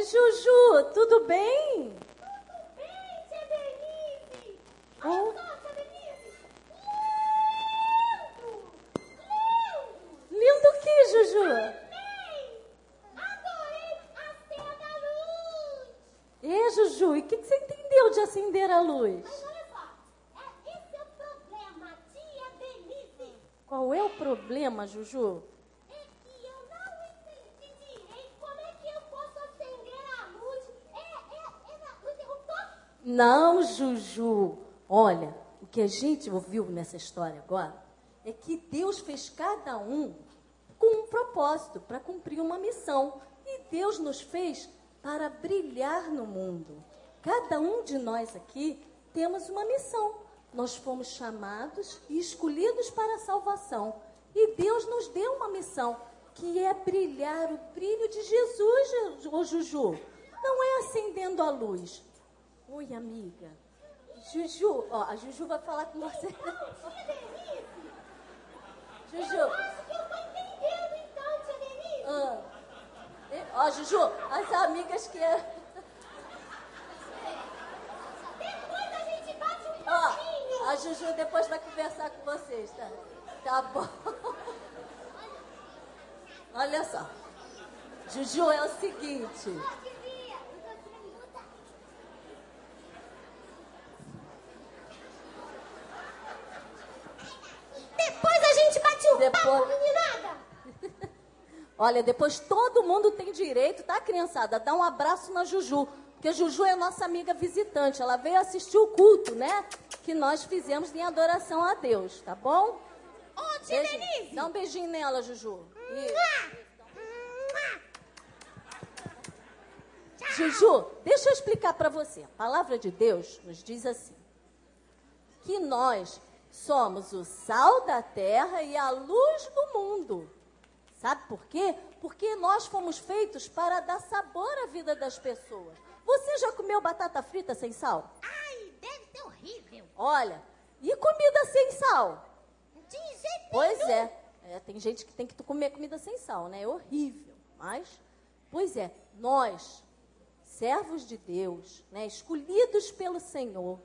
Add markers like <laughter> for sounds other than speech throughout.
Oi, Juju, tudo bem? Tudo bem, tia Denise? Oh. Olha só, tia Denise. Lindo! Lindo! Lindo o que, Juju? Amei! Adorei a cena da luz! É, Juju, e o que, que você entendeu de acender a luz? Mas olha só, é, esse é o problema, tia Denise. Qual é o problema, Juju? É que eu não entendi direito como é que eu posso acender a luz. É, é, é na- no interruptor? Não, Juju. Olha, o que a gente ouviu nessa história agora é que Deus fez cada um com um propósito, para cumprir uma missão. E Deus nos fez para brilhar no mundo. Cada um de nós aqui temos uma missão. Nós fomos chamados e escolhidos para a salvação. E Deus nos deu uma missão, que é brilhar o brilho de Jesus, ô Juju. Não é acendendo a luz, Oi, amiga. Juju, ó, a Juju vai falar com você. Tia Denise, Juju, acho que eu tô entendendo então, tia Denise. ah, e- ó, Juju, as amigas que é. Depois a gente bate um Ó, pouquinho. a Juju depois vai conversar com vocês, tá? Tá bom. Olha só. Juju, é o seguinte. Devia. Depois a gente bate um Depois- papo, meninada. Olha, depois todo mundo tem direito, tá, criançada? Dá um abraço na Juju. Porque a Juju é nossa amiga visitante. Ela veio assistir o culto, né? Que nós fizemos em adoração a Deus, tá bom? Ô, tia Beijinho. Denise. Dá um beijinho nela, Juju. Isso. Juju, deixa eu explicar para você. A palavra de Deus nos diz assim: que nós somos o sal da terra e a luz do mundo. Sabe por quê? Porque nós fomos feitos para dar sabor à vida das pessoas. Você já comeu batata frita sem sal? Ai, deve ser horrível. Olha, e comida sem sal? De jeito Pois nenhum. é. É, Tem gente que tem que comer comida sem sal, né? É horrível. Mas, pois é, nós, servos de Deus, né, escolhidos pelo Senhor,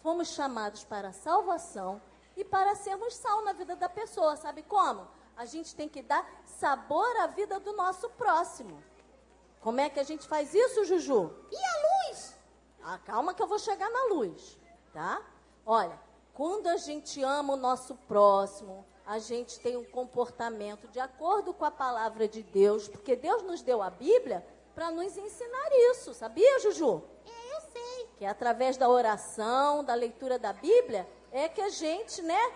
fomos chamados para a salvação e para sermos sal na vida da pessoa. Sabe como? A gente tem que dar sabor à vida do nosso próximo. Como é que a gente faz isso, Juju? E a luz? Ah, calma que eu vou chegar na luz, tá? Olha, quando a gente ama o nosso próximo, a gente tem um comportamento de acordo com a palavra de Deus, porque Deus nos deu a Bíblia para nos ensinar isso, sabia, Juju? É, eu sei. Que é através da oração, da leitura da Bíblia, é que a gente, né,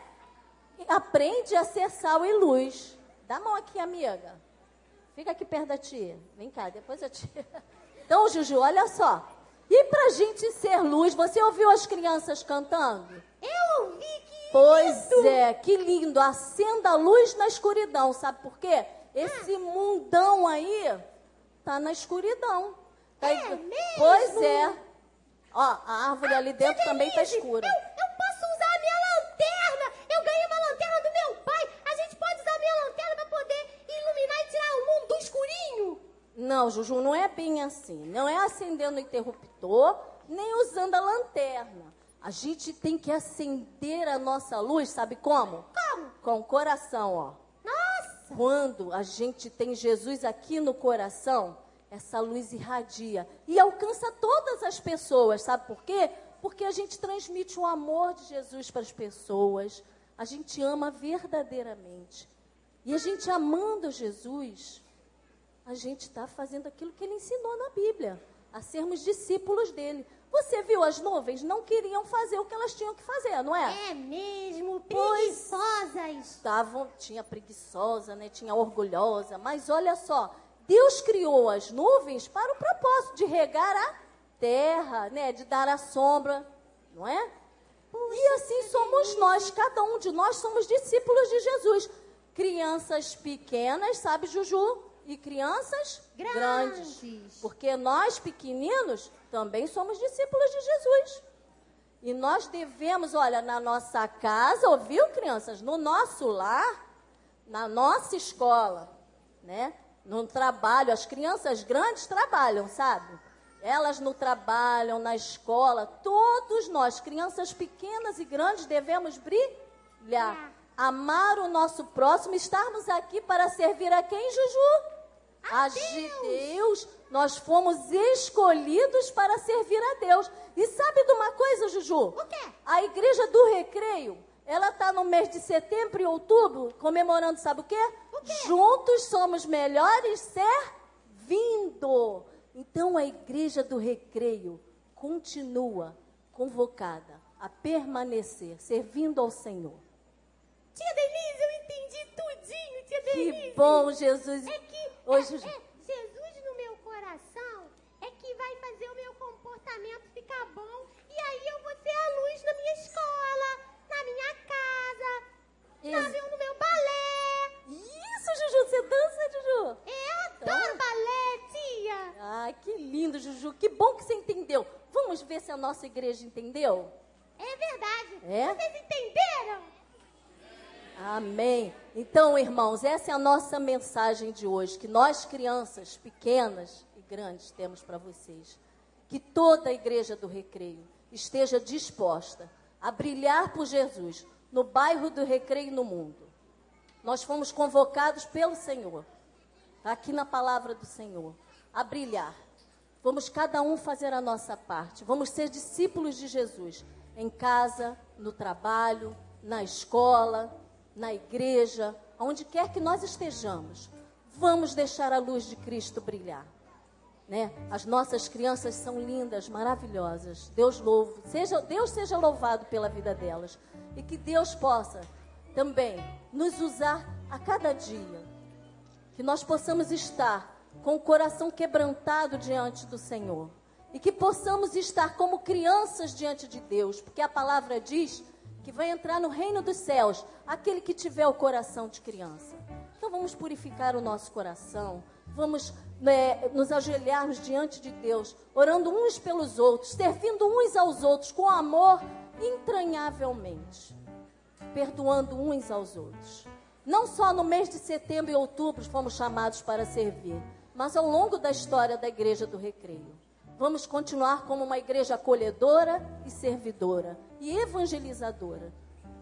aprende a ser sal e luz. Dá a mão aqui, amiga. Fica aqui perto da tia. Vem cá, depois a tia. <laughs> Então, Juju, olha só. E pra gente ser luz, você ouviu as crianças cantando? Eu ouvi que Pois é, que lindo. Acenda a luz na escuridão. Sabe por quê? Esse mundão aí tá na escuridão. Tá É aí- mesmo? Pois é. Ó, a árvore ali dentro também tá escura. Eu, eu posso usar a minha lanterna. Eu ganhei uma lanterna do meu pai. A gente pode usar a minha lanterna para poder iluminar e tirar o mundo do escurinho. Não, Juju, não é bem assim. Não é acendendo o interruptor, nem usando a lanterna. A gente tem que acender a nossa luz, sabe como? Como? Com o coração, ó. Nossa. Quando a gente tem Jesus aqui no coração, essa luz irradia e alcança todas as pessoas, sabe por quê? Porque a gente transmite o amor de Jesus para as pessoas, a gente ama verdadeiramente. E a gente amando Jesus, a gente está fazendo aquilo que ele ensinou na Bíblia, a sermos discípulos dele. Você viu, as nuvens não queriam fazer o que elas tinham que fazer, não é? É mesmo, preguiçosas. estavam, tinha preguiçosa, né? Tinha orgulhosa, mas olha só, Deus criou as nuvens para o propósito de regar a terra, né? De dar a sombra, não é? E assim somos nós, cada um de nós somos discípulos de Jesus. Crianças pequenas, sabe, Juju? E crianças Grandes. Porque nós pequeninos também somos discípulos de Jesus. E nós devemos, olha, na nossa casa, ouviu, crianças? No nosso lar, na nossa escola, né? no trabalho, as crianças grandes trabalham, sabe? Elas no trabalho, na escola, todos nós, crianças pequenas e grandes, devemos brilhar, amar o nosso próximo, estarmos aqui para servir a quem, Juju? A Deus. Deus. Nós fomos escolhidos para servir a Deus. E sabe de uma coisa, Juju? O quê? A igreja do recreio, ela está no mês de setembro e outubro, comemorando, sabe o quê? O quê? Juntos somos melhores servindo. Então a igreja do recreio continua convocada a permanecer servindo ao Senhor. Tia Denise, eu entendi tudinho, Denise. Que bom, Jesus. É que Hoje, é, é, Jesus no meu coração é que vai fazer o meu comportamento ficar bom e aí eu vou ser a luz na minha escola, na minha casa, Ex- sabe, no meu balé. Isso, Juju, você dança, Juju? Eu adoro balé, tia. Ah, que lindo, Juju. Que bom que você entendeu. Vamos ver se a nossa igreja entendeu? É verdade. É? Vocês entenderam? Amém. Então, irmãos, essa é a nossa mensagem de hoje, que nós crianças pequenas e grandes temos para vocês. Que toda a igreja do Recreio esteja disposta a brilhar por Jesus no bairro do Recreio e no mundo. Nós fomos convocados pelo Senhor, tá aqui na palavra do Senhor, a brilhar. Vamos cada um fazer a nossa parte. Vamos ser discípulos de Jesus em casa, no trabalho, na escola, na igreja, onde quer que nós estejamos. Vamos deixar a luz de Cristo brilhar. Né? As nossas crianças são lindas, maravilhosas. Deus louvo, seja Deus seja louvado pela vida delas e que Deus possa também nos usar a cada dia. Que nós possamos estar com o coração quebrantado diante do Senhor e que possamos estar como crianças diante de Deus, porque a palavra diz que vai entrar no reino dos céus aquele que tiver o coração de criança. Então vamos purificar o nosso coração, vamos né, nos ajoelharmos diante de Deus, orando uns pelos outros, servindo uns aos outros com amor entranhavelmente, perdoando uns aos outros. Não só no mês de setembro e outubro fomos chamados para servir, mas ao longo da história da Igreja do Recreio. Vamos continuar como uma igreja acolhedora e servidora e evangelizadora.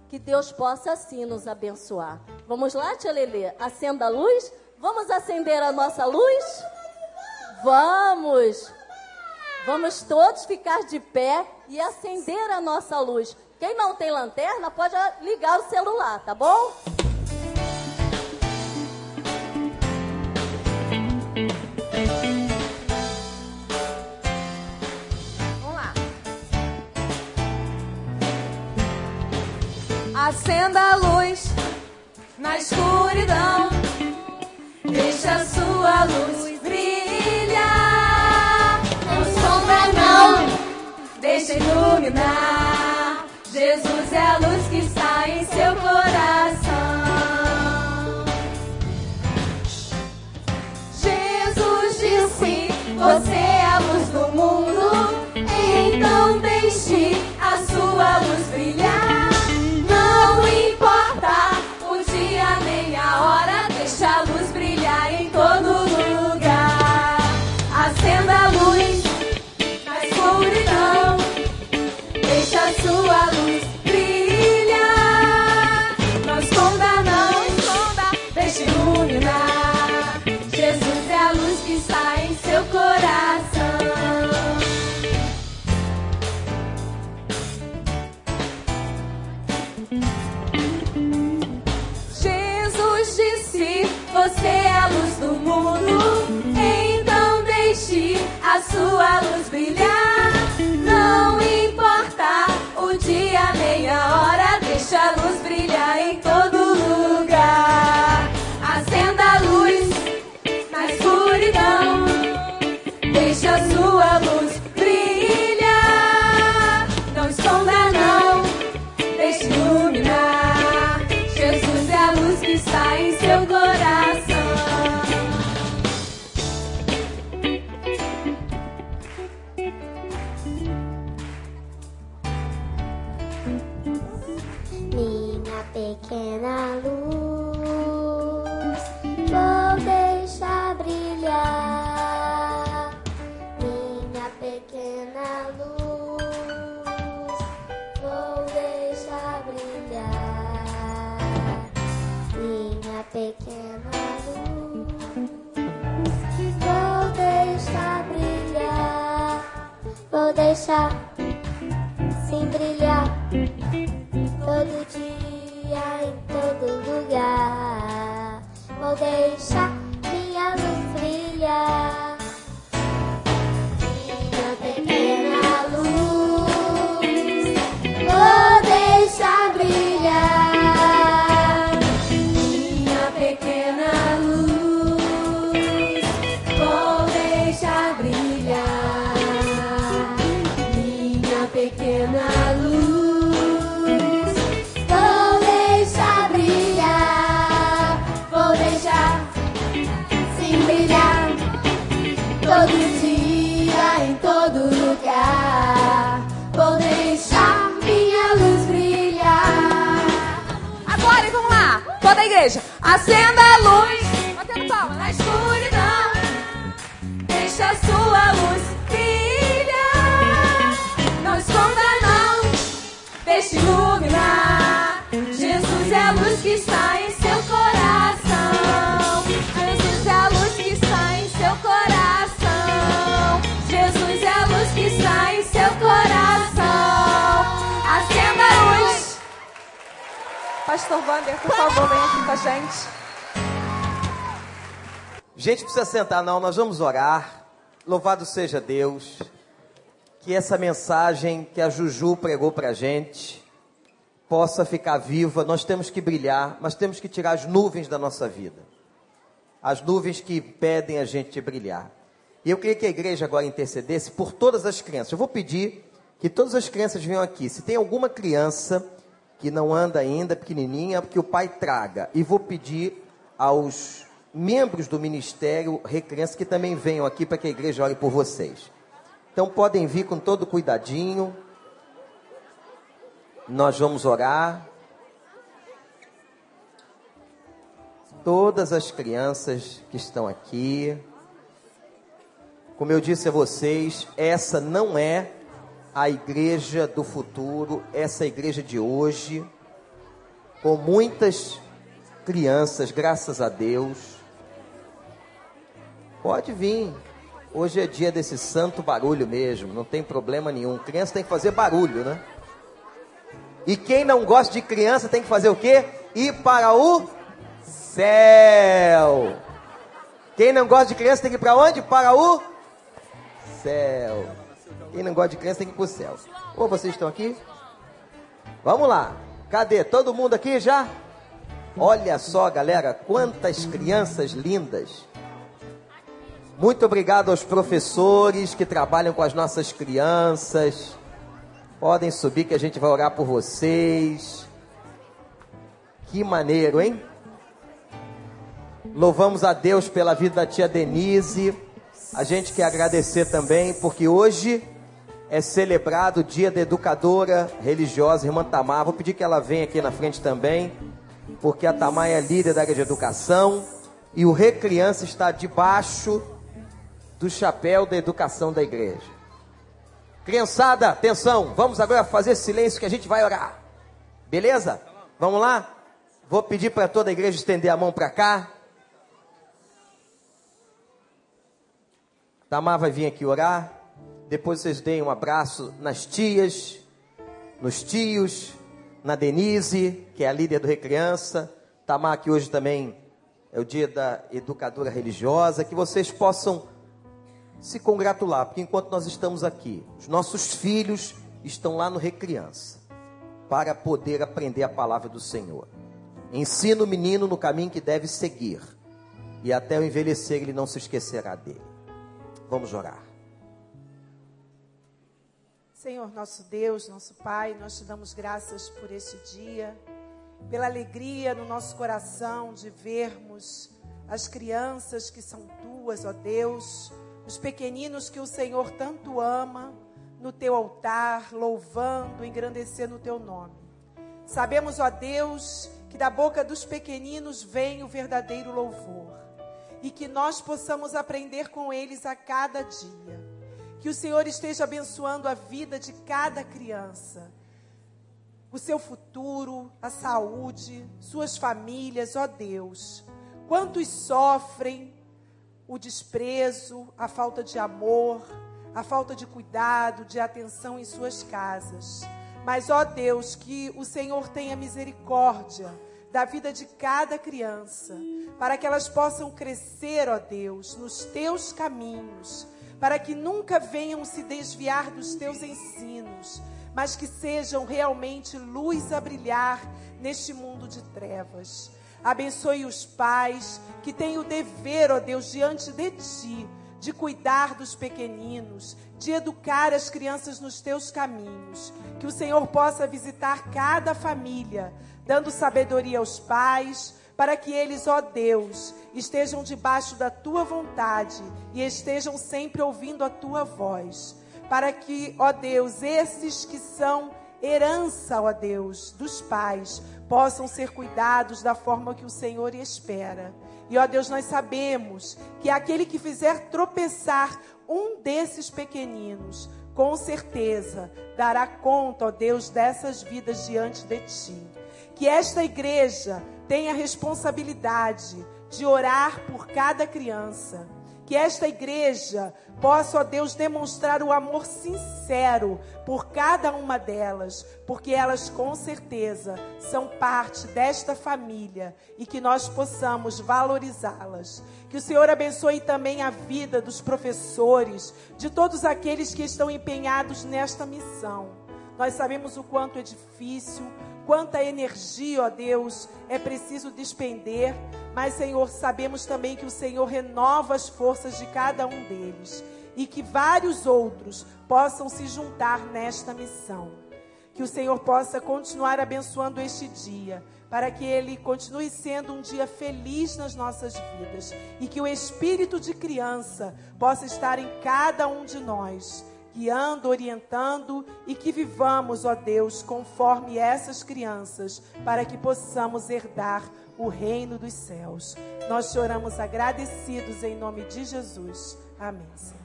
Que Deus possa assim nos abençoar. Vamos lá, tia Lelê? Acenda a luz? Vamos acender a nossa luz? Vamos! Vamos todos ficar de pé e acender a nossa luz. Quem não tem lanterna pode ligar o celular, tá bom? Acenda a luz na escuridão. Deixa a sua luz brilhar. Não esconda, não. Deixa iluminar. Jesus é a luz que está em seu coração. Jesus disse: Você é a luz do mundo. Então deixe nem a hora, deixa a luz brilhar em todo 路。Vou deixar igreja. Acenda a luz, batendo palma na escuridão. Deixa a sua luz brilhar. Não esconda, não. Deixe iluminar. Jesus é a luz que está em Pastor Wander, por favor, vem aqui com a gente. Gente, precisa sentar, não, nós vamos orar. Louvado seja Deus. Que essa mensagem que a Juju pregou pra gente possa ficar viva. Nós temos que brilhar, mas temos que tirar as nuvens da nossa vida. As nuvens que impedem a gente de brilhar. E eu queria que a igreja agora intercedesse por todas as crianças. Eu vou pedir que todas as crianças venham aqui. Se tem alguma criança que não anda ainda, pequenininha, que o pai traga. E vou pedir aos membros do ministério Recriança que também venham aqui para que a igreja ore por vocês. Então podem vir com todo cuidadinho. Nós vamos orar. Todas as crianças que estão aqui. Como eu disse a vocês, essa não é a igreja do futuro, essa igreja de hoje, com muitas crianças, graças a Deus. Pode vir. Hoje é dia desse santo barulho mesmo, não tem problema nenhum. Criança tem que fazer barulho, né? E quem não gosta de criança tem que fazer o quê? Ir para o céu. Quem não gosta de criança tem que ir para onde? Para o céu. Quem não gosta de criança tem que ir para o céu. Ou vocês estão aqui? Vamos lá. Cadê? Todo mundo aqui já? Olha só, galera, quantas crianças lindas. Muito obrigado aos professores que trabalham com as nossas crianças. Podem subir que a gente vai orar por vocês. Que maneiro, hein? Louvamos a Deus pela vida da tia Denise. A gente quer agradecer também, porque hoje é celebrado o dia da educadora religiosa, irmã Tamar. Vou pedir que ela venha aqui na frente também, porque a Tamar é líder da área de educação e o Recriança está debaixo do chapéu da educação da igreja. Criançada, atenção, vamos agora fazer silêncio que a gente vai orar. Beleza? Vamos lá? Vou pedir para toda a igreja estender a mão para cá. Tamar vai vir aqui orar. Depois vocês deem um abraço nas tias, nos tios, na Denise, que é a líder do Recriança. Tamar, que hoje também é o dia da educadora religiosa. Que vocês possam se congratular, porque enquanto nós estamos aqui, os nossos filhos estão lá no Recriança, para poder aprender a palavra do Senhor. Ensina o menino no caminho que deve seguir, e até o envelhecer ele não se esquecerá dele. Vamos orar. Senhor, nosso Deus, nosso Pai, nós te damos graças por este dia, pela alegria no nosso coração de vermos as crianças que são tuas, ó Deus, os pequeninos que o Senhor tanto ama, no teu altar, louvando, engrandecendo o teu nome. Sabemos, ó Deus, que da boca dos pequeninos vem o verdadeiro louvor e que nós possamos aprender com eles a cada dia. Que o Senhor esteja abençoando a vida de cada criança. o seu futuro, a saúde, suas famílias, ó Deus. Quantos sofrem o desprezo, a falta de amor, a falta de cuidado, de atenção em suas casas. Mas, ó Deus, que o Senhor tenha misericórdia da vida de cada criança, para que elas possam crescer, ó Deus, nos teus caminhos, para que nunca venham se desviar dos teus ensinos, mas que sejam realmente luz a brilhar neste mundo de trevas. Abençoe os pais que têm o dever, ó Deus, diante de ti, de cuidar dos pequeninos, de educar as crianças nos teus caminhos. Que o Senhor possa visitar cada família, dando sabedoria aos pais, para que eles, ó Deus, estejam debaixo da tua vontade e estejam sempre ouvindo a tua voz. Para que, ó Deus, esses que são herança, ó Deus, dos pais, possam ser cuidados da forma que o Senhor espera. E ó Deus, nós sabemos que aquele que fizer tropeçar um desses pequeninos, com certeza dará conta, ó Deus, dessas vidas diante de ti. Que esta igreja tenha a responsabilidade de orar por cada criança que esta igreja possa, ó Deus, demonstrar o amor sincero por cada uma delas, porque elas com certeza são parte desta família e que nós possamos valorizá-las. Que o Senhor abençoe também a vida dos professores, de todos aqueles que estão empenhados nesta missão. Nós sabemos o quanto é difícil, quanta energia, ó Deus, é preciso despender mas, Senhor, sabemos também que o Senhor renova as forças de cada um deles e que vários outros possam se juntar nesta missão. Que o Senhor possa continuar abençoando este dia, para que ele continue sendo um dia feliz nas nossas vidas e que o espírito de criança possa estar em cada um de nós guiando, orientando e que vivamos, ó Deus, conforme essas crianças, para que possamos herdar o reino dos céus. Nós choramos agradecidos em nome de Jesus. Amém. Senhor.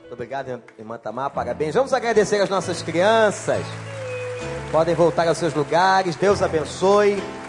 Muito obrigado, irmã Tamar. Parabéns. Vamos agradecer as nossas crianças. Podem voltar aos seus lugares. Deus abençoe.